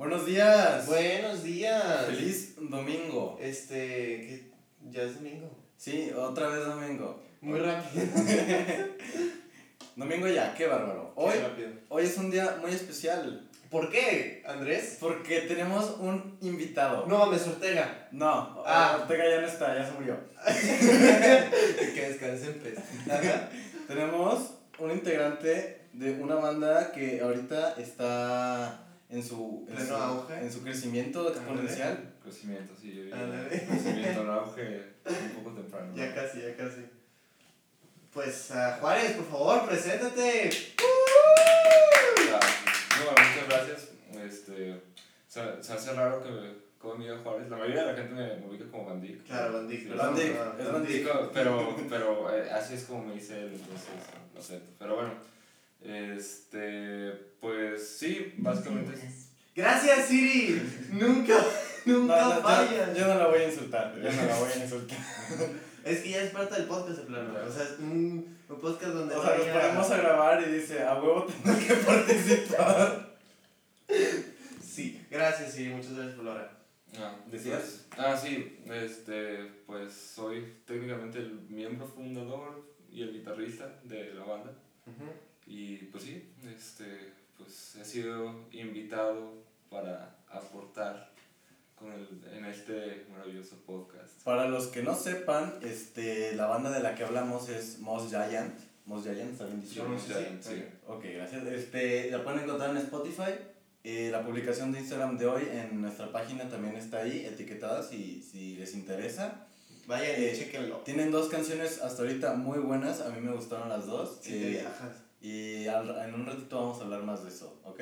Buenos días. Buenos días. Feliz domingo. Este, ya es domingo. Sí, otra vez domingo. Muy rápido. domingo ya, qué bárbaro. Hoy, Qué rápido. hoy es un día muy especial ¿Por qué, Andrés? porque tenemos un invitado. No mames, Ortega. No, Ah. Ortega ya no está, ya se murió. que descanse en paz. Ajá. Tenemos un integrante de una banda que ahorita está en su, en su, auge. en su crecimiento exponencial. Crecimiento, sí, yo. Crecimiento, el auge un poco temprano. Ya casi, ya casi. Pues, ah, Juárez, por favor, preséntate. No, muchas gracias. Este, se, se hace raro que como me diga Juárez. La mayoría de la gente me, me ubica como Bandic. Claro, Bandic, Sí, perdón. Bandic, es Bandic. Bandic. Pero, pero eh, así es como me dice él, entonces lo acepto. Pero bueno, este, pues sí, básicamente es- Gracias, Siri. Nunca, nunca no, yo, fallas. yo no la voy a insultar, yo no la voy a insultar. Es que ya es parte del podcast, de plano. O sea, es un, un podcast donde O sea, nos ponemos a grabar y dice, a huevo tengo que participar. Sí, gracias, Siri. Muchas gracias por la hora. Ah, ¿Decías? ah, sí, este, pues soy técnicamente el miembro fundador y el guitarrista de la banda. Y pues sí, este, pues he sido invitado para aportar con el, en este maravilloso podcast. Para los que no sepan, este, la banda de la que hablamos es Moss Giant. Moss Giant, ¿está bien dicho? Sé Giant, sí. Ok, gracias. Este, la pueden encontrar en Spotify. Eh, la publicación de Instagram de hoy en nuestra página también está ahí, etiquetada si, si les interesa. Vayan y Eh, chequenlo. Tienen dos canciones hasta ahorita muy buenas, a mí me gustaron las dos. Te eh, viajas. Y al- en un ratito vamos a hablar más de eso, ¿ok?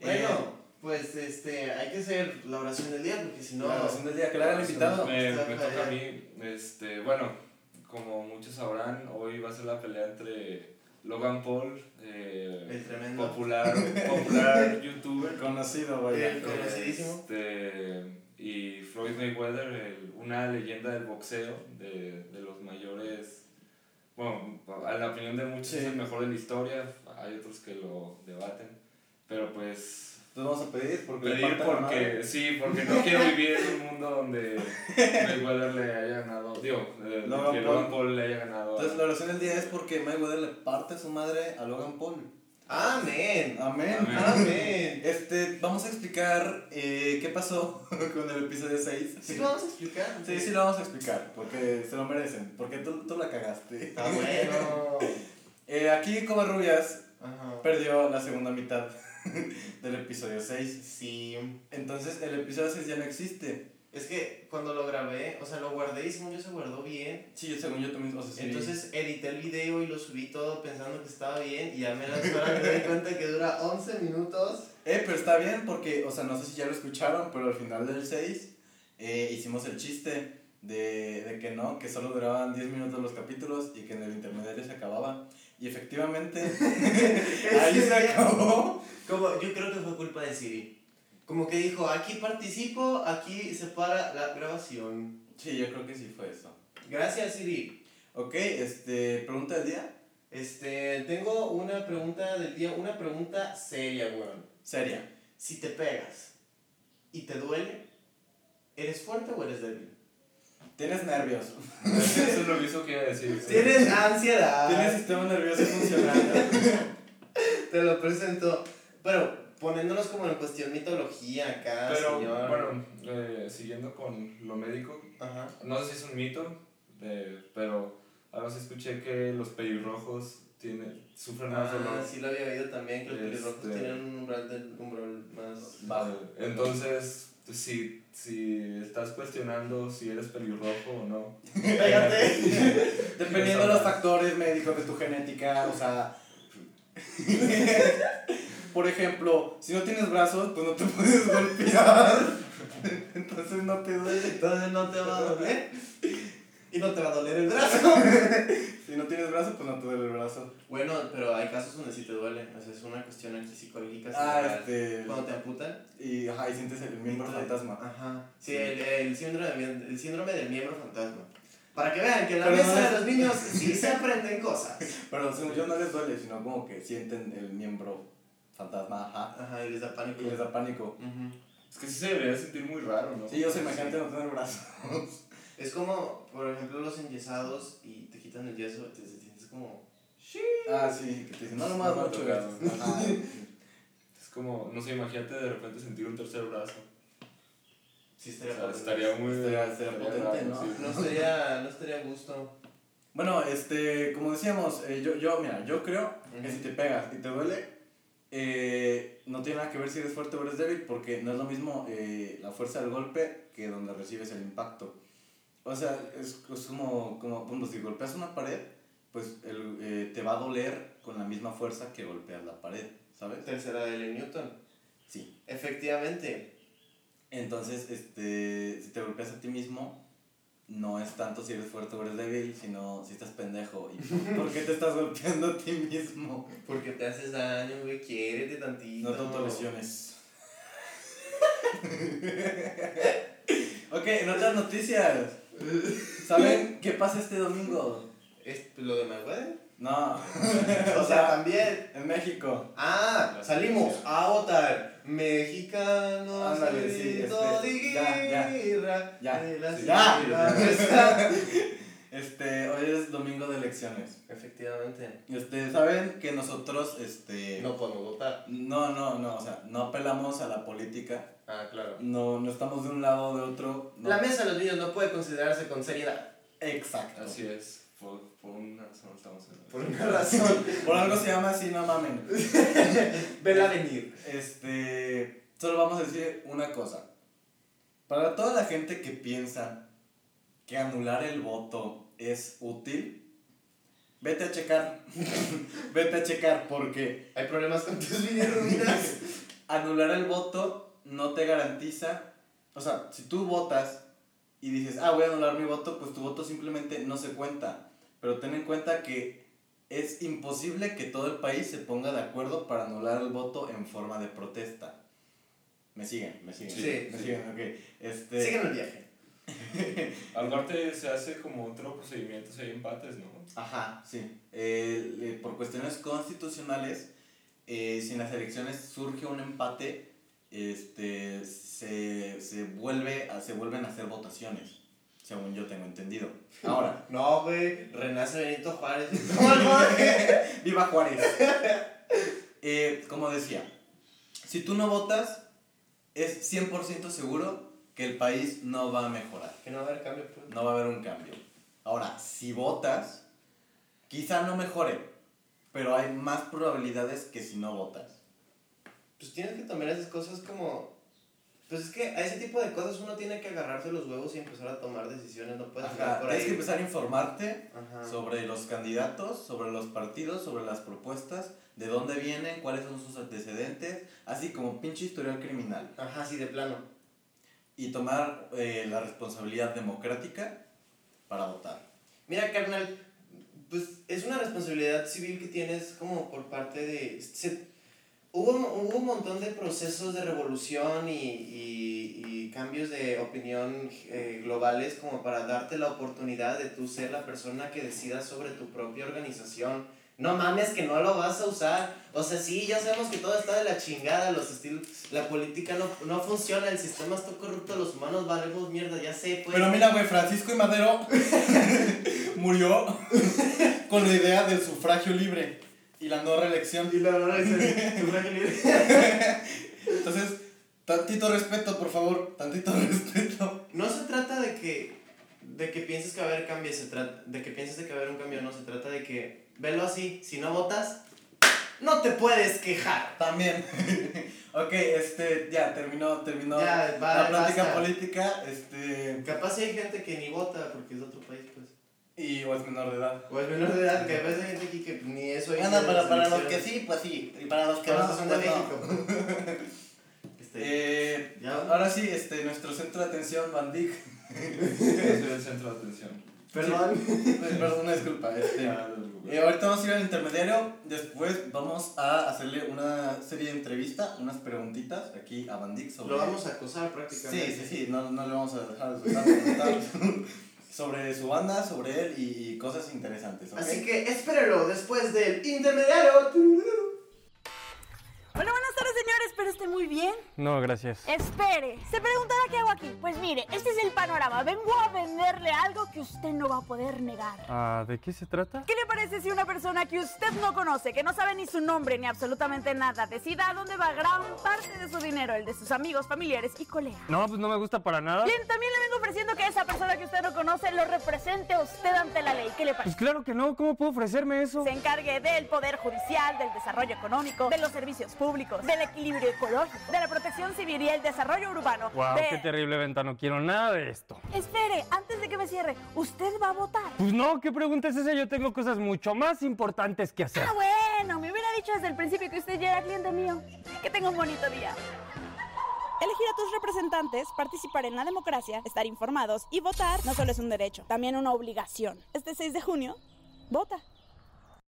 Bueno, Eh, pues este, hay que hacer la oración del día porque si no. la oración del día, que la invitado. Me, me toca a mí, este, bueno, como muchos sabrán, hoy va a ser la pelea entre Logan Paul, eh, El tremendo. popular, popular youtuber, Conocido, vaya. El conocidísimo. Este, y Floyd Mayweather, el- una leyenda del boxeo, de, de los mayores, bueno, a la opinión de muchos Sí. es el mejor de la historia, hay otros que lo debaten, pero pues Entonces vamos a pedir porque pedir porque, sí, porque no quiero vivir en un mundo donde Mayweather le haya ganado, digo, eh, Logan que Paul. Logan Paul le haya ganado a- Entonces la oración del día es porque Mayweather le parte su madre a Logan Paul. Amén. Amén. Amén. Amén. Este, vamos a explicar eh, qué pasó con el episodio 6. Sí, lo vamos a explicar. Sí, sí lo vamos a explicar, porque se lo merecen, porque tú, tú la cagaste. Está bueno. Eh, aquí Covarrubias perdió la segunda mitad del episodio 6. Sí. Entonces el episodio 6 ya no existe. Es que cuando lo grabé, o sea, lo guardé y según yo se guardó bien. Sí, según yo también, o sea, sí. Entonces edité el video y lo subí todo pensando que estaba bien y ya me las horas me di cuenta que dura 11 minutos. Eh, pero está bien porque, o sea, no sé si ya lo escucharon, pero al final del 6 eh, hicimos el chiste de, de que no, que solo duraban 10 minutos los capítulos y que en el intermediario se acababa. Y efectivamente, ahí se acabó. Como, yo creo que fue culpa de Siri. Como que dijo, aquí participo, aquí se para la grabación. Sí, yo creo que sí fue eso. Gracias, Siri. Ok, este, pregunta del día. Este, tengo una pregunta del día, una pregunta seria, weón. Seria. Si te pegas y te duele, ¿eres fuerte o eres débil? Tienes nervios. Eso es lo mismo que iba a decir. sí. Tienes ansiedad. Tienes sistema nervioso funcionando. Te lo presento. Pero poniéndonos como en cuestión mitología acá, Pero señor. bueno, eh, siguiendo con lo médico, Ajá. no sé si es un mito, eh, pero ahora sí escuché que los pelirrojos tienen, sufren más Ah, dolor. sí lo había oído también, que los pelirrojos Este- tienen un umbral, del, umbral más... Bajo. Entonces, si, si estás cuestionando si eres pelirrojo o no. Dependiendo de los factores médicos de tu genética, o sea. Por ejemplo, si no tienes brazos, pues no te puedes golpear. Entonces no te duele. Entonces no te va a doler. Y no te va a doler el brazo. Si no tienes brazos, pues no te duele el brazo. Bueno, pero hay casos donde sí te duele. O sea, es una cuestión aquí psicológica. Ah, este. Cuando te amputan. Y, ajá, y sientes el miembro Entonces- fantasma. Ajá. Sí, Sí. El, el, síndrome el síndrome del miembro fantasma. Para que vean que en la Pero mesa no de los niños sí se aprenden cosas. Pero según yo no les duele, sino como que sienten el miembro fantasma, ajá. Ajá, y les da pánico. Y les da pánico. Es que sí se debería sentir muy raro, ¿no? Sí, yo imagínate no tener brazos. Es como, por ejemplo, los enyesados y te quitan el yeso, te, te sientes como... Ah, sí, que te dicen, no, no más No tocado. Ajá. Es como, no sé, imagínate de repente sentir un tercer brazo. Sí, O estaría sea, padre. estaría muy. Estaría- estaría potente, ¿no? sí. No estaría, no estaría a gusto. Bueno, este, como decíamos, eh, yo, yo, mira, yo creo que si te pegas y te duele, eh, no tiene nada que ver si eres fuerte o eres débil, porque no es lo mismo eh, la fuerza del golpe que donde recibes el impacto. O sea, es, es como, como, ejemplo, si golpeas una pared, pues el, eh, te va a doler con la misma fuerza que golpeas la pared, ¿sabes? Tercera de Newton. Sí. Efectivamente. Entonces, este, si te golpeas a ti mismo, no es tanto si eres fuerte o eres débil, sino si estás pendejo. ¿Y por qué te estás golpeando a ti mismo? Porque te haces daño, güey. Quiérete tantito. No te autolesiones. ok, en otras noticias. ¿Saben qué pasa este domingo? ¿Es lo de Mayweather? No, o sea, también. en México. Ah, salimos a votar. Mexicanos, Ándale, sí, este, de ya, ya, ya, de la sí, ya. ciudad. Este, hoy es domingo de elecciones. Efectivamente. Este, ¿saben que nosotros, este... No podemos votar. No, no, no, o sea, no apelamos a la política, Ah, claro. no, no estamos de un lado o de otro. no. La mesa de los niños no puede considerarse con seriedad. Exacto. Así es. Por, por una razón estamos en Por una razón. Por algo se llama así, no mamen. Vela venir. Este, solo vamos a decir una cosa. Para toda la gente que piensa que anular el voto es útil, vete a checar. vete a checar porque Hay problemas con tus bilirrubinas. anular el voto no te garantiza, o sea, si tú votas y dices, ah, voy a anular mi voto, pues tu voto simplemente no se cuenta. Pero ten en cuenta que es imposible que todo el país se ponga de acuerdo para anular el voto en forma de protesta. ¿Me siguen? ¿Me siguen? Sí, ¿Me sí. siguen? Ok. Este, Siguen el viaje. Aparte se hace como otro procedimiento si hay empates, ¿no? Ajá, sí. Eh, eh, por cuestiones constitucionales, eh, si en las elecciones surge un empate, este, se, se, vuelve a- se vuelven a hacer votaciones, según yo tengo entendido. Ahora, No, güey. Renace Benito Juárez. ¡viva Juárez! Eh, como decía, si tú no votas, es 100% seguro que el país no va a mejorar. Que no va a haber cambio, pues. no va a haber un cambio. Ahora, si votas, quizá no mejore, pero hay más probabilidades que si no votas. Pues tienes que tomar esas cosas como. Pues es que a ese tipo de cosas uno tiene que agarrarse los huevos y empezar a tomar decisiones. No puedes Ajá, por tienes ahí. que empezar a informarte Ajá. sobre los candidatos, sobre los partidos, sobre las propuestas, de dónde vienen, cuáles son sus antecedentes, así como pinche historial criminal. Ajá, sí, de plano. Y tomar eh, la responsabilidad democrática para votar. Mira, carnal, pues es una responsabilidad civil que tienes como por parte de... se- hubo, hubo un montón de procesos de revolución y, y, y cambios de opinión eh, globales como para darte la oportunidad de tú ser la persona que decida sobre tu propia organización. No mames que no lo vas a usar. O sea, sí, ya sabemos que todo está de la chingada, los estilos, la política no, no funciona, el sistema está corrupto, los humanos valemos mierda, ya sé, pues. Pero mira, güey, Francisco y Madero murió con la idea del sufragio libre y la no reelección. Y la libre. Entonces, tantito respeto, por favor, tantito respeto. No se trata de que, de que pienses que va a haber cambio, se trata de que pienses de que va a haber un cambio, no, se trata de que, velo así, si no votas, no te puedes quejar. También. ok, este, ya, terminó, terminó Ya, va, la plática basta. política, este, Capaz hay gente que ni vota porque es de otro país, pues. y o es menor de edad. O es menor de edad, que a veces hay gente aquí que ni eso Bueno, pero para los que sí, pues sí, y para los que no, son de pues no. México. Este, Eh, ya, ahora sí, este, nuestro centro de atención, Bandic. Yo soy el centro de atención. perdón. Perdón, una disculpa, este. Preocupes. Eh, ahorita vamos a ir al intermediario, después vamos a hacerle una serie de entrevistas, unas preguntitas aquí a Bandic sobre... Lo vamos a acosar Sí, prácticamente. sí, sí, no, no le vamos a dejar de soltar, sobre su banda, sobre él y, y cosas interesantes, ¿ok? Así que espéralo después del intermediario. Bueno, viste muy bien. No, gracias. Espere, se preguntará qué hago aquí. Pues mire, este es el panorama. Vengo a venderle algo que usted no va a poder negar. Ah, ¿de qué se trata? ¿Qué le parece si una persona que usted no conoce, que no sabe ni su nombre ni absolutamente nada, decida a dónde va gran parte de su dinero, el de sus amigos, familiares y colegas? No, pues no me gusta para nada. Bien, también le vengo ofreciendo que esa persona que usted no conoce lo represente a usted ante la ley. ¿Qué le parece? Pues claro que no, ¿cómo puedo ofrecerme eso? Se encargue del poder judicial, del desarrollo económico, de los servicios públicos, del equilibrio ecológico, de la protección civil y el desarrollo urbano. Wow, de- qué terrible venta, no quiero nada de esto. Espere, antes de que me cierre, ¿usted va a votar? Pues no, ¿qué pregunta es esa? Yo tengo cosas mucho más importantes que hacer. Ah, bueno, me hubiera dicho desde el principio que usted ya era cliente mío. Que tenga un bonito día. Elegir a tus representantes, participar en la democracia, estar informados y votar no solo es un derecho, también una obligación. Este 6 de junio, vota.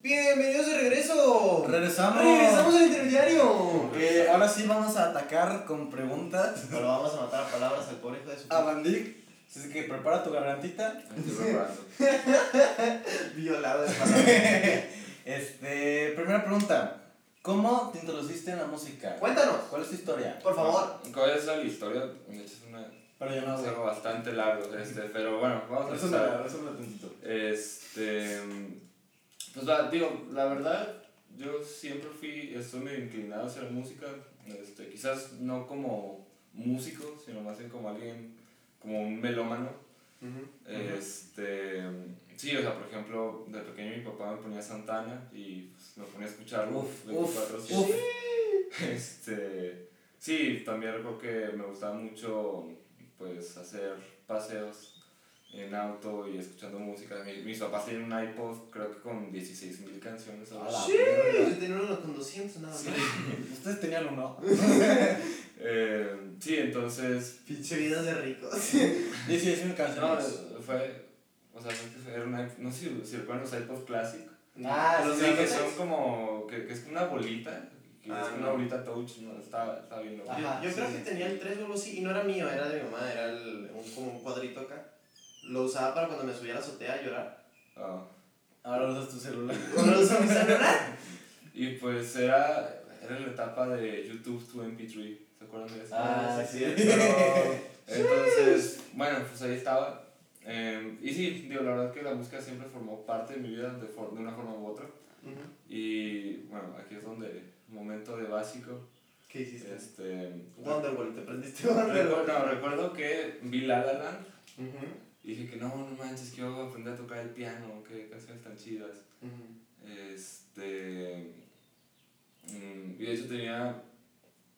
Bienvenidos de regreso. Regresamos. Regresamos al intermediario. Eh, ahora sí vamos a atacar con preguntas Pero vamos a matar a palabras al pobre hijo de su a Bandic. Así que prepara tu gargantita. Me estoy preparando. violado de palabras. Este, primera pregunta. ¿Cómo te introduciste en la música? Cuéntanos, ¿Cuál es tu historia? por favor. ¿Cuál es la historia? Es una, Pero yo no es sé. algo bastante largo, este, pero bueno, vamos a empezar. resúmela tantito. Este, pues la, digo, la verdad, yo siempre fui, estoy medio inclinado hacia la música, este, quizás no como músico, sino más bien como alguien, como un melómano. Este, sí, o sea, por ejemplo, de pequeño mi papá me ponía Santana y pues, me ponía a escucharlo Uf, 24/7. uf, Este, sí, también recuerdo que me gustaba mucho pues hacer paseos en auto y escuchando música. Mi- mis papás tienen un iPod, creo que con 16.000 canciones. A la así. Yo tenía uno con 200 nada más. Ustedes tenían uno. Eh, sí, entonces, Pinche vida de ricos. Sí, sí, es una no, fue, o sea, era una, no sé si, si recuerdan los iPod Classic. Ah, Los sí, sí, que sí. son como, que, que es una bolita, que Ah, es una no. bolita touch, no, está, está bien loco. Yo, Ajá, yo sí, creo sí. que tenía el 3 o algo así, y no era mío, era de mi mamá, era el, un, como un cuadrito acá. Lo usaba para cuando me subía a la azotea a llorar. Ah. Ahora usas tu celular. ¿Cuándo lo usaba mi celular? Y pues era, era la etapa de YouTube to MP3, ¿se acuerdan de eso? Ah, sí, sí. Pero, entonces, bueno, pues ahí estaba. Eh, y sí, digo, la verdad que la música siempre formó parte de mi vida de, for- de una forma u otra. Y bueno, aquí es donde, momento de básico. ¿Qué hiciste? Este, Wonderwall, te prendiste Wonderwall. no, recuerdo que vi La La Land Ujú, y dije que no, no manches, quiero aprender a tocar el piano, qué canciones tan chidas. ujú. Este. mm, y de hecho tenía.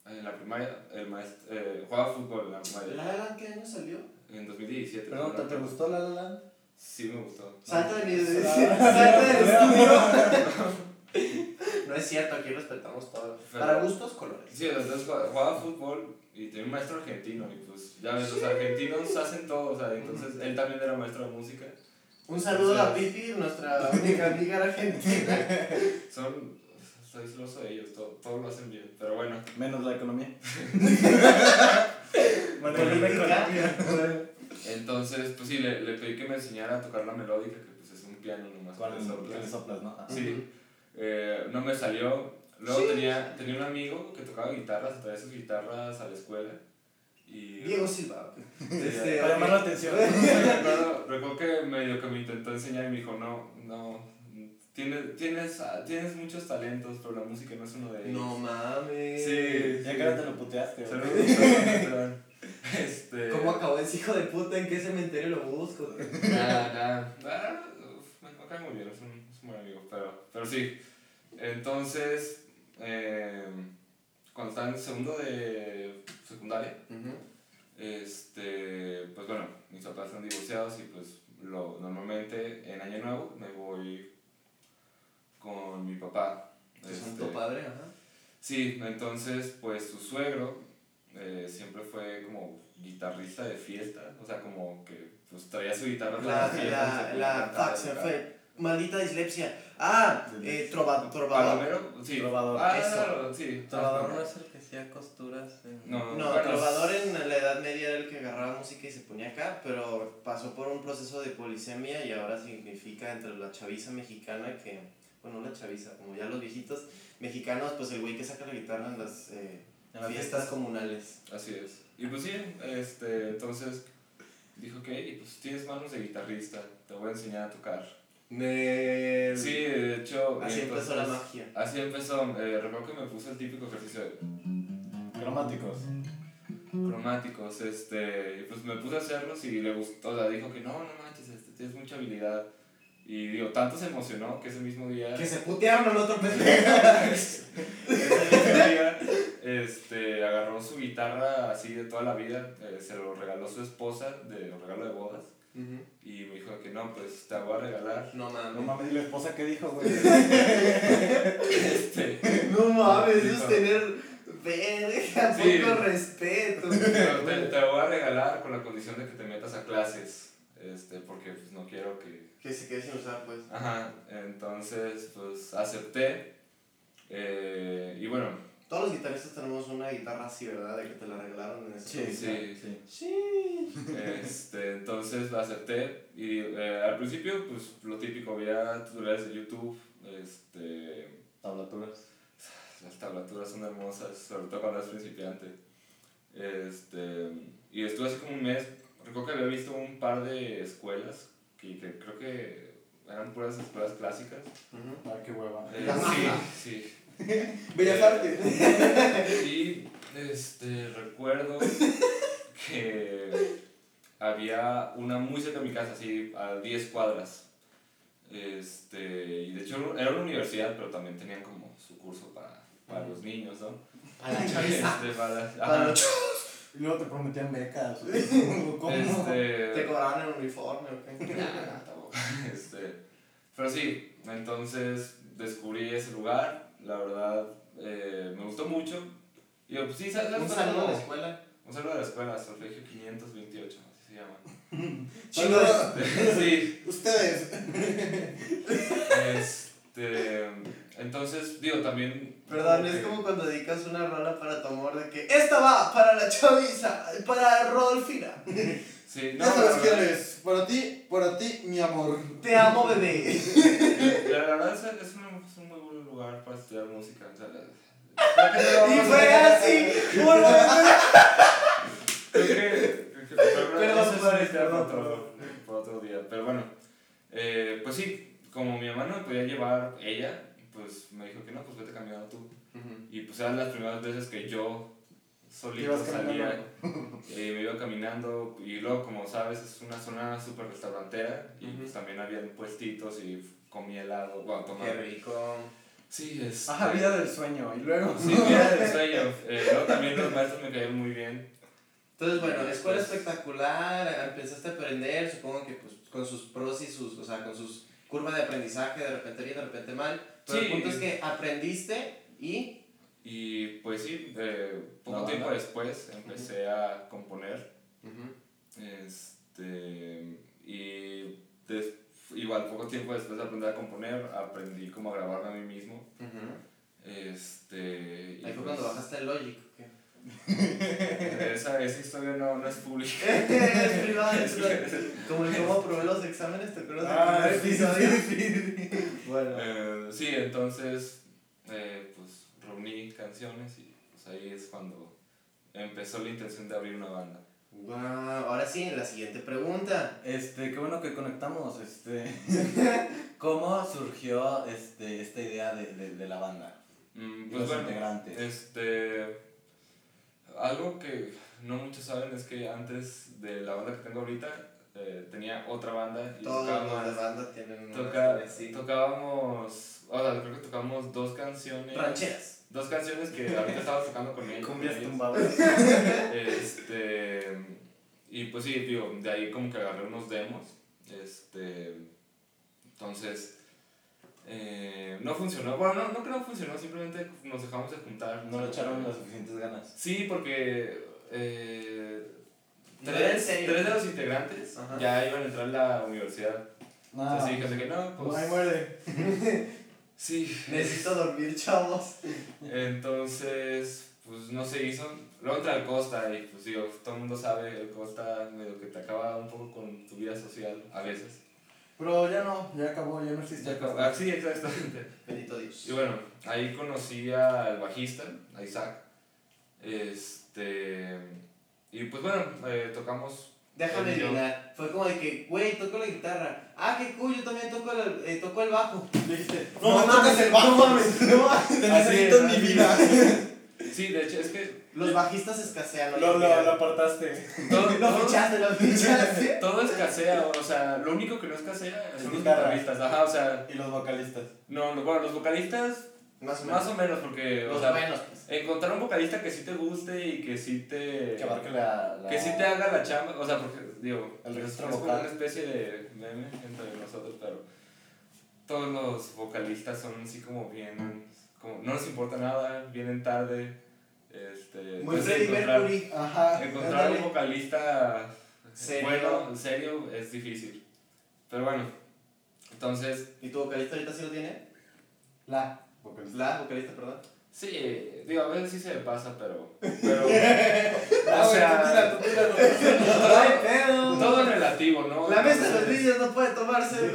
En la primaria, el maestro. Eh, jugaba fútbol en la primaria. ¿La La Land qué año salió? En 2017. Pregunta, ¿no? ¿te gustó La La Land? Sí, me gustó. Salta de mi salta del estudio. No es cierto, aquí respetamos todo. Pero- Para gustos, colores. Sí, entonces jugaba jugaba fútbol y tenía un maestro argentino. Y pues, ya ves, los argentinos hacen todo. O sea, entonces él también era maestro de música. Un saludo a Pipi, nuestra única amiga argentina. Son. Estoy celoso de ellos, todo, todo lo hacen bien. Pero bueno, Menos la economía. Política. entonces, pues sí, le, le pedí que me enseñara a tocar la melódica, que pues es un piano nomás. Con soplas. soplas, ¿no? Ah. Sí. Eh, no me salió. Luego tenía, tenía un amigo que tocaba guitarras, traía sus guitarras a la escuela. Y Diego Silva. Este, Para llamar la atención. recuerdo, recuerdo que medio que me intentó enseñar y me dijo, no, no, tienes, tienes, tienes muchos talentos, pero la música no es uno de ellos. No mames. Sí. Ya que ahora te lo puteaste, güey. Saludos, Este... ¿Cómo acabó ese hijo de puta? ¿En qué cementerio lo busco? Nada, nada. Ah, me, me cae muy bien, es un, es un buen amigo, pero, pero sí. Entonces, eh, cuando estaba en segundo de secundaria, este, pues bueno, mis papás están divorciados y pues lo, normalmente en Año Nuevo me voy con mi papá. Tu Este, santo padre, ajá. Sí, entonces pues su suegro eh, siempre fue como guitarrista de fiesta, o sea, como que pues traía su guitarra La, la, se ponía a la, Maldita dislexia. Ah, eh, trova- trovador. ¿Palomero? Sí. Trovador. Ah, Eso. sí. Trovador no es el que hacía costuras. en- No, No, bueno, trovador en la Edad Media era el que agarraba música y se ponía acá, pero pasó por un proceso de polisemia y ahora significa entre la chaviza mexicana que, bueno, la chaviza, como ya los viejitos mexicanos, pues el güey que saca la guitarra en las, eh, En las Fiestas comunales. Así es. Y pues sí, este, entonces dijo que, y pues tienes manos de guitarrista, te voy a enseñar a tocar. Sí, de hecho. Así entonces, empezó la magia. Así empezó. Eh, recuerdo que me puse el típico ejercicio de Cromáticos. cromáticos, este, pues me puse a hacerlos y le gustó, o sea, dijo que no, no manches, este, tienes mucha habilidad. Y digo, tanto se emocionó que ese mismo día, Que se putearon al otro pendejo. ese mismo día, este, agarró su guitarra así de toda la vida, eh, se lo regaló su esposa de regalo de bodas y me dijo que no, pues te voy a regalar. No No mames. mames, ¿y la esposa qué dijo, güey? Este, No mames, eso es tener verga, Sí. poco respeto. Pero te, te voy a regalar con la condición de que te metas a clases, este, porque pues no quiero que... Que se quede sin usar, pues. Ajá, entonces pues acepté eh, y bueno, Todos los guitarristas tenemos una guitarra así, ¿verdad? De que te la regalaron en ese Sí, Sí. sí. Sí. este, entonces la acepté y eh, al principio pues lo típico, había tutoriales de YouTube, este, Tablaturas. las tablaturas son hermosas, sobre todo cuando eres principiante. Este, y estuve así como un mes, recuerdo que había visto un par de escuelas que, que creo que eran puras escuelas clásicas. Ujú. Ah, qué hueva. Eh, sí, sí. Bellas Artes. Y este, recuerdo que había una muy cerca de mi casa, así a 10 cuadras. Este, y de hecho era una universidad, pero también tenían como su curso para, para los niños, ¿no? A la chaviza. Este, para, Para los Y luego te prometían becas. ¿Cómo? Este, ¿Te cobraban el uniforme o qué? Nah, tampoco. Este, pero sí, entonces descubrí ese lugar, la verdad eh, me gustó mucho. Y yo, pues sí, ¿sabes? Un ¿sabes saludo a cómo? la escuela. Un saludo a la escuela, Solfegio 528, así se llama. Chingo de... sí, Ustedes. este, entonces, digo, tamén Perdón, es como cuando dedicas una rola para tu amor de que esta va para la chaviza, para Rodolfina. Sí, no, ya sabes quién es. Para ti, para ti, mi amor. Te amo, bebé. La verdad es, es, un, para estudiar música. o sea, Y fue así. Creo que. creo que- pero Perdón, eso es padre, una historia perdón, para otro, día. Pero bueno, eh, pues sí, como mi mamá no me podía llevar ella, pues me dijo que no, pues vete caminando tú. Y pues eran las primeras veces que yo solito salía, eh, me iba caminando y luego como sabes es una zona súper restaurantera y pues también habían puestitos y comía helado, bueno, tomaba. Qué rico. Sí, es... Ajá, vida del sueño. Y luego. Sí, vida del sueño. Eh, luego también los maestros me caían muy bien. Entonces, bueno, escuela después- espectacular, empezaste a aprender, supongo que pues con sus pros y sus, o sea, con sus curvas de aprendizaje, de repente bien, de repente mal. Pero Sí. el punto es que aprendiste y... Y pues sí, eh, poco La tiempo banda. después empecé a componer. Este, y des- igual poco tiempo después de aprender a componer, aprendí cómo a grabarme a mí mismo. Este, y Ahí fue pues, cuando bajaste el Logic. Esa, esa historia no, no es pública. es privado, es privado. Como el cómo aprobé los exámenes, ¿te acuerdas Ah, episodio? Bueno. Eh, sí, entonces, eh, pues reuní canciones y pues ahí es cuando empezó la intención de abrir una banda. Ahora sí, la siguiente pregunta. Este, qué bueno que conectamos. Este. ¿Cómo surgió este, esta idea de, de, de la banda? Mm, Y pues los bueno, integrantes. este, algo que no muchos saben es que antes de la banda que tengo ahorita eh, tenía otra banda y Todos los de tocábamos, banda tienen una toca- tocábamos, o sea, creo que tocábamos dos canciones. Rancheras. Dos canciones que ahorita estaba tocando con ellos. Cumbias tumbadas. Este, y pues sí, digo, de ahí como que agarré unos demos. Este, entonces, eh, no funcionó. Bueno, no, no que no funcionó, simplemente nos dejamos de juntar. No le echaron las suficientes ganas. Sí, porque eh, tres, de los integrantes Ajá. ya iban a entrar a la universidad. No, Entonces que no, pues. Ahí muere. Sí. Necesito dormir, chavos. Entonces, pues no se hizo. Luego entra el Costa y pues digo, todo el mundo sabe, el Costa medio que te acaba un poco con tu vida social a veces. Pero ya no, ya acabó, ya no existe. Ah, sí, exactamente. Bendito Dios. Y bueno, ahí conocí al bajista, a Isaac. Este. Y pues bueno, eh, tocamos. Déjame adivinar. Fue como de que, güey, toco la guitarra. Ah, qué cool, yo también toco el, eh, toco el bajo. Dijiste, No, no, me mames, el bajo, no mames, no mames. Te necesito es, en mi vida. Sí, de hecho, es que. Los bajistas escasean. Lo, lo, lo apartaste. Todo, Lo fichaste, lo fichaste. todo escasea, o sea, lo único que no escasea son los Guitarra. vocalistas. Ajá, o sea, Y los vocalistas. no, no, bueno, los vocalistas Más o menos. más o menos, porque, o sea, buenos, pues. encontrar un vocalista que sí te guste y que sí te. Que abarque la, la- que sí te haga la chamba, o sea, porque, digo, El es, registro es como vocal. una especie de meme entre nosotros, pero todos los vocalistas son así como bien, como no les importa nada, vienen tarde, este, Muy Freddie Mercury. Ajá. encontrar un vocalista Serio. bueno, serio, es difícil, pero bueno, entonces, ¿Y tu vocalista ahorita sí lo tiene? La vocalista. La vocalista, perdón. sí, digo, a veces sí se pasa, pero, pero, o sea, todo es relativo, ¿no? La mesa de los niños no puede tomarse.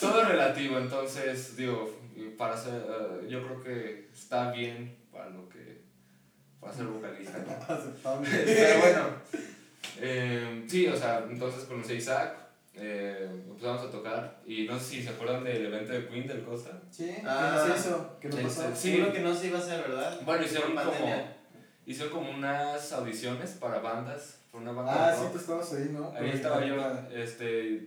Todo es relativo, entonces, digo, para ser, eh, yo creo que está bien para lo que, para ser vocalista, ¿no? Aceptable. Pero bueno, eh, sí, o sea, entonces conocí a Isaac, eh, empezamos a tocar, y no sé si se acuerdan del evento de Queen del Costa. Sí, ¿qué Ah. nos hizo? ¿Qué nos Este, pasó? sí. Seguro que no se iba a hacer, ¿verdad? Bueno, hicieron como, hicieron como unas audiciones para bandas, por una banda Ah, sí, tú estabas ahí, ¿no? Ahí estaba yo, este,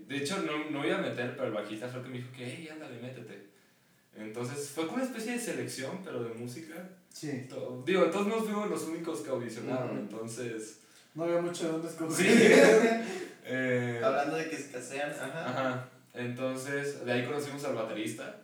de hecho no, no iba a meter, pero el bajista fue el que me dijo que, hey, ándale, métete. Entonces fue como una especie de selección, pero de música. Sí, Digo, entonces no fuimos los únicos que audicionaron, entonces... no había mucho de dónde escoger. Sí. eh, Hablando de que escasean, ajá. ajá. Entonces, de ahí conocimos al baterista.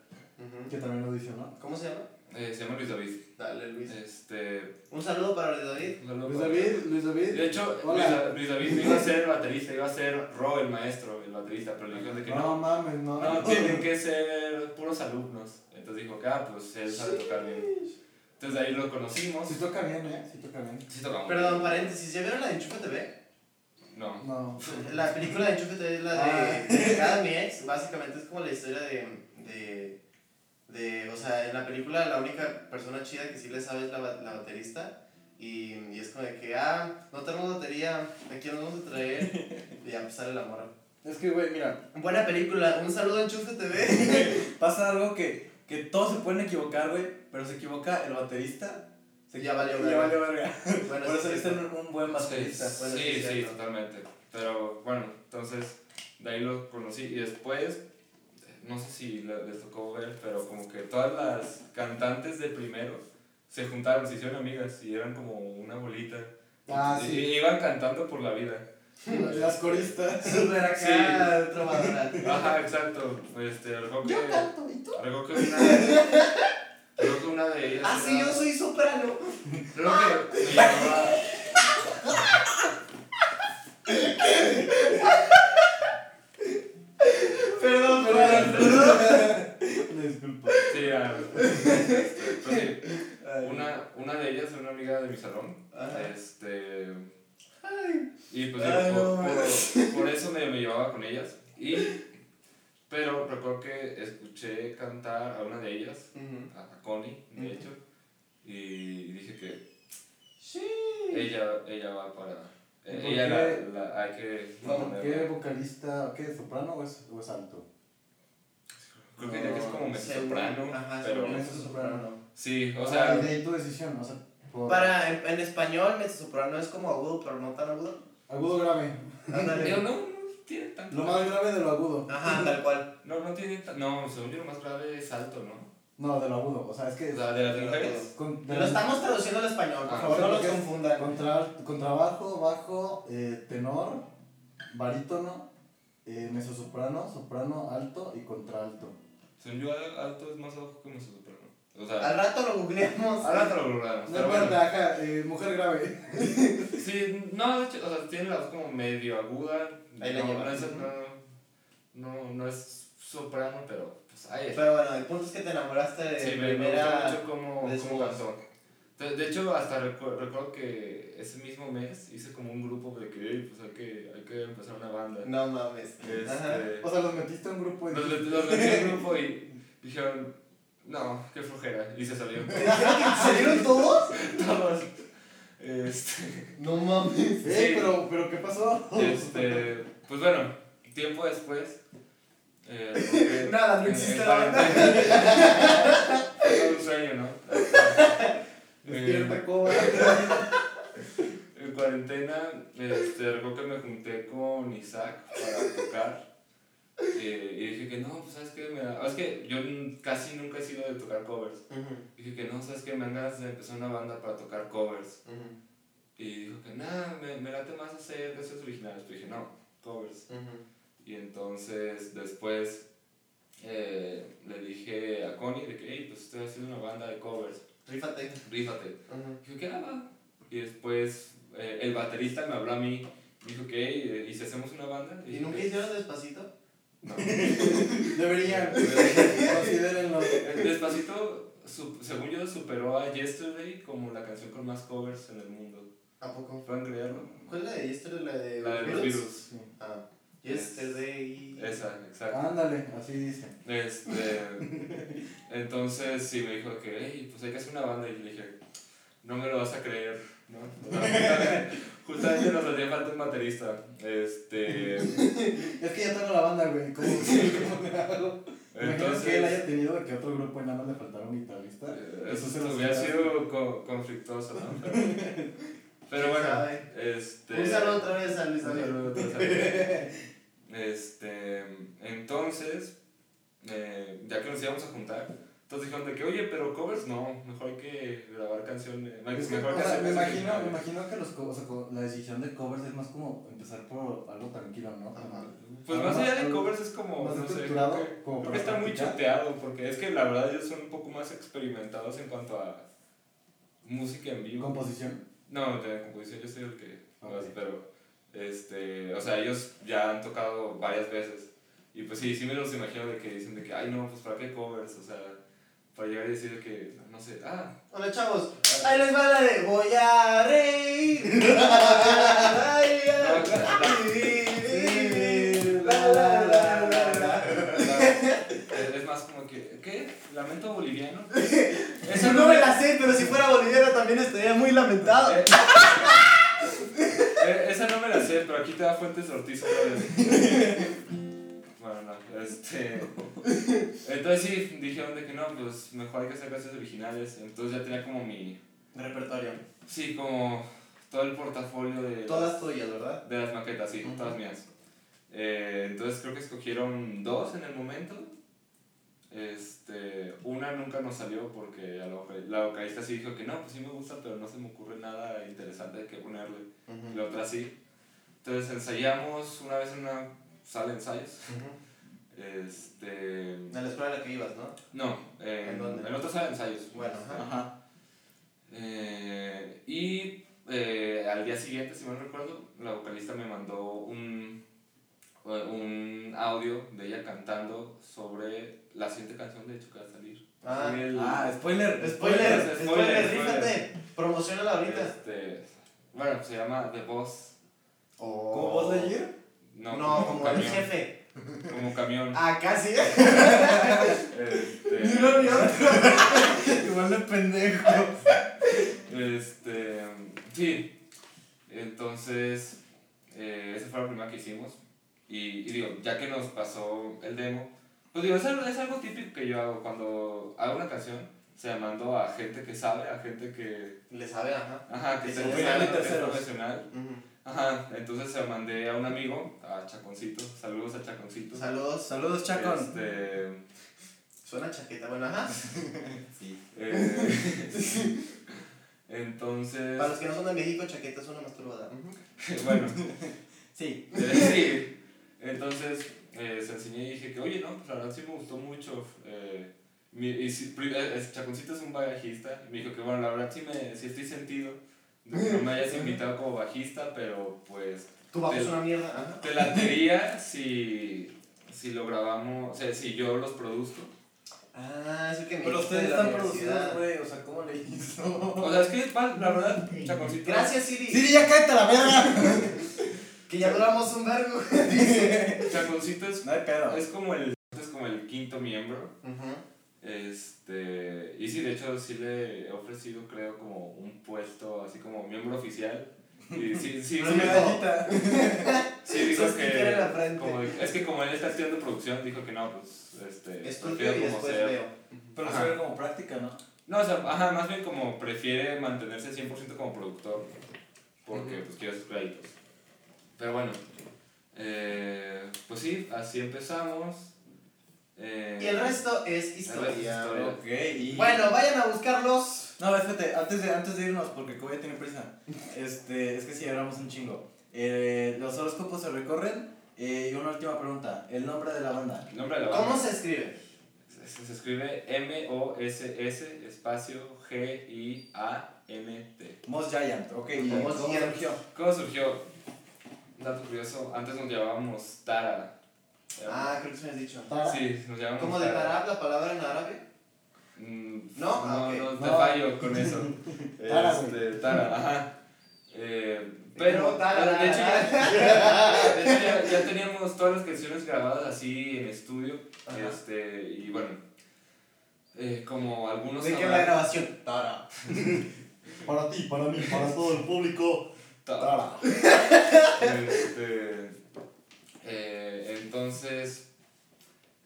Que también lo audicionó. ¿Cómo se llama? eh, se llama Luis David. Dale, Luis. Este, Un saludo para Luis David. saludo Luis para- David, Luis David. De hecho, Luis, Hola. Luis David no iba a ser el baterista, iba a ser Ro, el maestro, el baterista, pero le dijeron de que No no, mames, no. no, tienen que ser puros alumnos. Entonces dijo que, ah, pues él sabe tocar bien. Entonces de ahí lo conocimos. Sí toca bien, ¿eh? Sí toca bien. Sí tocamos. Perdón, paréntesis, ¿ya vieron la de Enchufe TV? No. No. La película de Enchufe TV es la de Ah. de Cada mi ex, básicamente es como la historia de, de, de, o sea, en la película la única persona chida que sí le sabe es la, la baterista y, y es como de que, ah, no tenemos batería, ¿a quién nos vamos a traer? Y ya pues sale la morra. Es que, güey, mira, Buena película, un saludo a Enchufe TV. pasa algo que, que todos se pueden equivocar, güey, pero se equivoca el baterista. Se Ya valió Ya verga. valió verga. Bueno, Por sí, eso sí, sí. un, un buen baterista. Sí, bueno, sí, sí, sí, totalmente. Pero bueno, entonces de ahí lo conocí y después, no sé si le- les tocó ver, pero como que todas las cantantes de primero se juntaron, se hicieron amigas y eran como una bolita. Ah, y, sí. y iban cantando por la vida. Las coristas. Súper acá, Sí. Ajá, exacto. Este, recuerdo que, canto, ¿y tú? recuerdo que una, recuerdo que una de ellas. Ah, sí, era- yo soy soprano. Creo que me llamaba. Perdón, perdón, perdón. Disculpa. Sí, ah, pues sí, Ay. una, una de ellas era una amiga de mi salón. Ajá. Este. Y pues Ay, digo, no, por, por- por eso me, me llevaba con ellas. Y, pero recuerdo que escuché cantar a una de ellas, Ujú. a a Connie, de Ujú. hecho, y dije que Sí. ella, ella va para. eh, ¿Por ella qué? la, la- hay que. ¿Qué ponerla. vocalista? ¿Qué? ¿Soprano o es, o es alto? Creo que diría que es como mezzo Según- soprano, Ajá, pero. según mezzo mezzo soprano. Sí, o Ah, sea. y de ahí tu decisión, o sea, por Para, en, en español, mezzo soprano es como agudo, pero no tan agudo. agudo grave. Ándale. No, no tanto. Lo más grave de lo agudo. Ajá, tal cual. No, no tiene. No, según yo, lo más grave es alto, ¿no? No, de lo agudo. O sea, es que. O sea, de las mujeres. con- de Lo estamos traduciendo al español, por Ah, favor, no los confundan. Contra, contrabajo, bajo, eh, tenor, barítono, eh, mezzosoprano, soprano, alto y contralto. Según yo, alto es más abajo que mezzo soprano. O Al sea, rato lo googleamos. al rato lo logramos. No importa, bueno, ajá, eh, mujer grave. sí, no, de hecho, o sea, tiene la voz como medio aguda. Ahí la no, no, es, no, no, no es soprano, pero pues ahí. Pero bueno, el punto es que te enamoraste de Sí, me, me primera. gustó mucho cómo, de cantó. De, hecho, hasta recu- recuerdo que ese mismo mes hice como un grupo de que, "Ey, pues hay que, hay que empezar una banda. No mames. Este. O sea, los metiste en un grupo y. Los, los metí en un grupo y dijeron, no, qué flojera, y se salió. ¿Te dijeron que salieron todos? Todos. Este, No mames. Eh, Sí. pero, pero ¿qué pasó? este, pues bueno, tiempo después. Eh, Nada, no en- existe la cuarentena- Todo un sueño, ¿no? Eh, Despierta, cobra. En cuarentena, este, recuerdo que me junté con Isaac para tocar. Eh, y dije que no, pues sabes qué, me da. Es que yo casi nunca he sido de tocar covers. Ujú, Dije que no, sabes qué, me dan ganas de empezar una banda para tocar covers. ujú, Y dijo que nada, me, me late más hacer canciones originales. Pero dije no, covers. ujú. Y entonces después eh, le dije a Connie de que, hey, pues estoy haciendo una banda de covers, Rífate. rífate. Dijo que ah, va. Y después eh, el baterista me habló a mí, dijo que, hey, eh, ¿y si hacemos una banda? ¿Y dije nunca que, hicieron despacito? No. Deberían. Considérenlo. Despacito, su- según yo, superó a Yesterday como la canción con más covers en el mundo. ¿A poco? ¿Pueden creerlo? ¿Cuál es la de Yesterday? ¿La de, La de los Beatles. Ah. Yesterday. Esa, exacto. Ándale, así dice. Este, entonces sí me dijo que, hey, pues hay que hacer una banda y le dije, no me lo vas a creer, ¿no? O sea, justamente, nos hacía falta un baterista. Este, Es que ya tengo la banda, güey. ¿Cómo, cómo le hago? Entonces, que él haya tenido de que otro grupo y nada más le faltaba un guitarrista. eh, Eso se lo hubiera sido co- conflictuoso, ¿no? Pero, pero bueno, Sabe. este... Un saludo otra vez a Luis Javier. saludo otra vez. Este, entonces, eh, ya que nos íbamos a juntar, entonces dijeron de que, oye, pero covers no, mejor hay que grabar canciones. Es que, mejor o que sea, hacer me, imagino, me originales". imagino que los, o sea, la decisión de covers es más como empezar por algo tranquilo, ¿no? Ajá. Pues más allá de covers es como, más no sé, creo que, como creo para que está muy choteado, porque es que la verdad ellos son un poco más experimentados en cuanto a música en vivo. Composición. No, de composición yo soy el que Ok. lo hace, pero este, o sea, ellos ya han tocado varias veces. Y pues sí, sí me los imagino de que dicen de que, ay no, pues para qué covers, o sea, para llegar y decir de que, no sé, ah, Hola chavos, ahí les va la de Voy a reír. Es más como que, ¿qué? ¿Lamento boliviano? Esa No me la sé, pero si fuera boliviano también estaría muy lamentado. Eh, eh, esa no me la sé, pero aquí te da Fuentes Ortiz otra vez. No, este. Entonces sí, dijeron de que no, pues mejor hay que hacer canciones originales. Entonces ya tenía como mi. Repertorio. Sí, como todo el portafolio de. Todas tuyas, ¿verdad? De las maquetas, sí, Ujú. todas mías. Eh, entonces creo que escogieron dos en el momento. Este, una nunca nos salió porque la, vocal- la vocalista sí dijo que no, pues sí me gusta, pero no se me ocurre nada interesante que ponerle. Y la otra sí. Entonces ensayamos una vez en una sala de ensayos. Este, En la escuela a la que ibas, ¿no? no, en, ¿En dónde? en otra sala de ensayos. Bueno, ajá. Ajá. Eh, y eh, al día siguiente, si mal recuerdo, la vocalista me mandó un, un audio de ella cantando sobre la siguiente canción de hecho que va a salir. Ah. El- Ah, spoiler. Spoiler, Spoiler, spoiler, spoiler. Promocionala ahorita. este, bueno, se llama The Boss. ¿Cómo vos leer? No, No, como el camión. jefe. Como camión. Ah, casi. Este, Ni uno ni otro. Igual de pendejo. Este, sí, entonces, eh, esa fue la primera que hicimos. Y, y digo, ya que nos pasó el demo, pues digo, es algo, es algo típico que yo hago cuando hago una canción, o sea, mando a gente que sabe, a gente que, Le sabe, ajá. ajá, que Que está se le profesional, terceros. profesional. Ajá, entonces se lo mandé a un amigo, a Chaconcito, saludos a Chaconcito. Saludos. Saludos, Chacón. Este, Suena chaqueta, bueno, ajá. Sí. eh, entonces, Para los que no son de México, chaqueta es una masturbada. Bueno, Sí. Eh, sí. Entonces eh, se enseñé y dije que, oye, no, pues la verdad sí me gustó mucho. eh, mi, y si- Chaconcito es un bajista. Y me dijo que, bueno, la verdad sí, me, sí estoy sentido no me hayas invitado como bajista, pero pues Tu bajo Te- es una mierda, te latería si, si lo grabamos, o sea, si yo los produzco. Ah, es el que me Pero ustedes están producidos, güey. O sea, ¿cómo le hizo? O sea, es que la verdad, Chaconcito. Gracias, Siri. Sí, ya cállate a la verga. Que ya duramos un vergo. Chaconcito es, No hay pedo. es, como el, es como el quinto miembro. Ujú. Este, y sí, de hecho sí le he ofrecido, creo, como un puesto así como miembro oficial. Y sí, sí, Una sí, medallita. sí dijo Su sticker en la que, como, es que como él está estudiando producción, dijo que no, pues, este, y como ser- veo. Pero Ajá. se ve como práctica, ¿no? No, o sea, ajá, más bien como prefiere mantenerse 100% como productor, porque pues quiere sus créditos. Pero bueno, eh, pues sí, así empezamos. Eh, Y el resto es resto es historia. historia. Ok, y... Bueno, vayan a buscarlos. No, espérate, antes de, antes de irnos, porque Kobe tiene prisa. Este, es que si hablamos un chingo. Eh, los horóscopos se recorren. eh, y una última pregunta. El nombre de la banda. El nombre de la banda ¿Cómo se escribe? se, se escribe M-O-S-S espacio G-I-A-N-T. Moss Giant, ok. ¿y Moss ¿Cómo Giant. surgió? ¿Cómo surgió? Un dato curioso, antes nos llamábamos Tara. Ah, creo que se me has dicho. Sí, nos llamábamos ¿Cómo de tarab la palabra en árabe? Mm, ¿No? Ah, no, ok. no, te No. fallo con eso. Tara, este, Tara, ajá. Eh, pero, Tara, de hecho, ya, de hecho ya, ya teníamos todas las canciones grabadas así en estudio. Ajá. Este, y bueno, eh, como algunos ¿De qué la grabación? Tara. Para ti, para mí, para todo el público. Tara. Este, eh, entonces,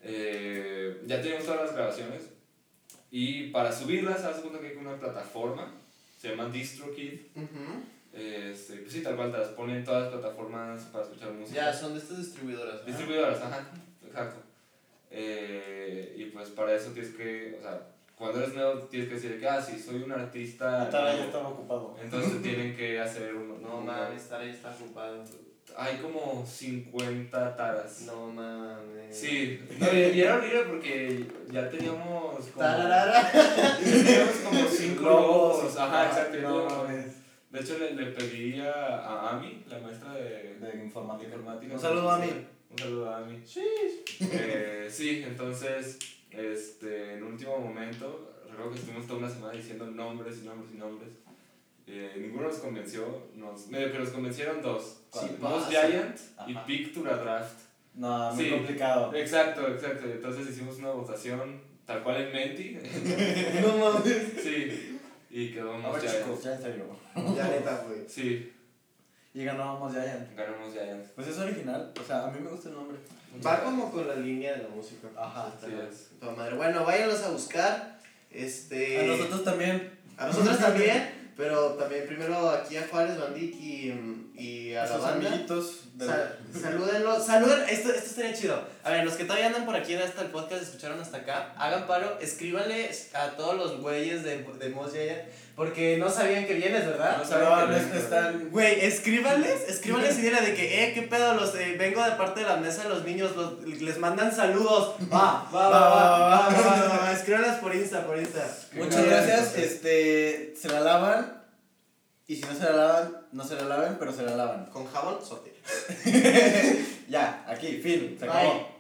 eh, ya Y para subirlas, haz cuenta que hay una plataforma, se llama DistroKid. Ujú. Este, pues sí, tal cual, te las ponen en todas las plataformas para escuchar música. Ya, son de estas distribuidoras. ¿verdad? Distribuidoras, ajá, exacto. Eh, y pues para eso tienes que, o sea, cuando eres nuevo tienes que decir que, ah, sí, soy un artista. Tara ya estaba ocupado. Entonces tienen que hacer uno. No una- mames, Tara ya está ocupado. Hay como 50 taras. No mames. Sí, no, y, era horrible porque ya teníamos como, Tararara. teníamos como 5 Logos, logos. Ajá, exacto. No, mames. de hecho, le, le pedí a, a Ami, la maestra de, De informática. informática. Un saludo a Ami. Un saludo a Ami. Eh, sí, entonces, este, en último momento, recuerdo que estuvimos toda una semana diciendo nombres y nombres y nombres. Eh, ninguno nos convenció, nos, medio que nos convencieron dos. ¿Cuál? Moss pasa. Giant y Ajá. Picture a Draft. No, muy Sí. complicado. Exacto, exacto. Entonces hicimos una votación tal cual en Menti. No mames. sí. Y quedó ver, Giant. chicos, ya en serio. Ya neta, güey. Sí, Y ganó Moss Giant. ganó Moss Giant. Pues es original. O sea, a mí me gusta el nombre. Va como con la línea de la música. Ajá, Está así es. toda madre. Bueno, váyanlos a buscar. Este. A nosotros también. A nosotros también. Pero también primero aquí a Juárez Bandic y, y a A la banda. amiguitos. de- Sa- salúdenlo, saluden, esto, esto estaría chido. A ver, los que todavía andan por aquí hasta el podcast, escucharon hasta acá, hagan paro, escríbanle a todos los güeyes de, de porque no sabían que vienes, ¿verdad? No sabían no, que están... Güey, escríbanles, escríbanles y diré de que, eh, qué pedo, los, vengo de parte de la mesa de los niños, los, les mandan saludos. Va, va, va, va, va, va, va, escríbanles por Insta, por Insta. Muchas gracias, este, se la lavan, y si no se la lavan, no se la laven, pero se la lavan. Con jabón, sote. ya, aquí, fin, se acabó.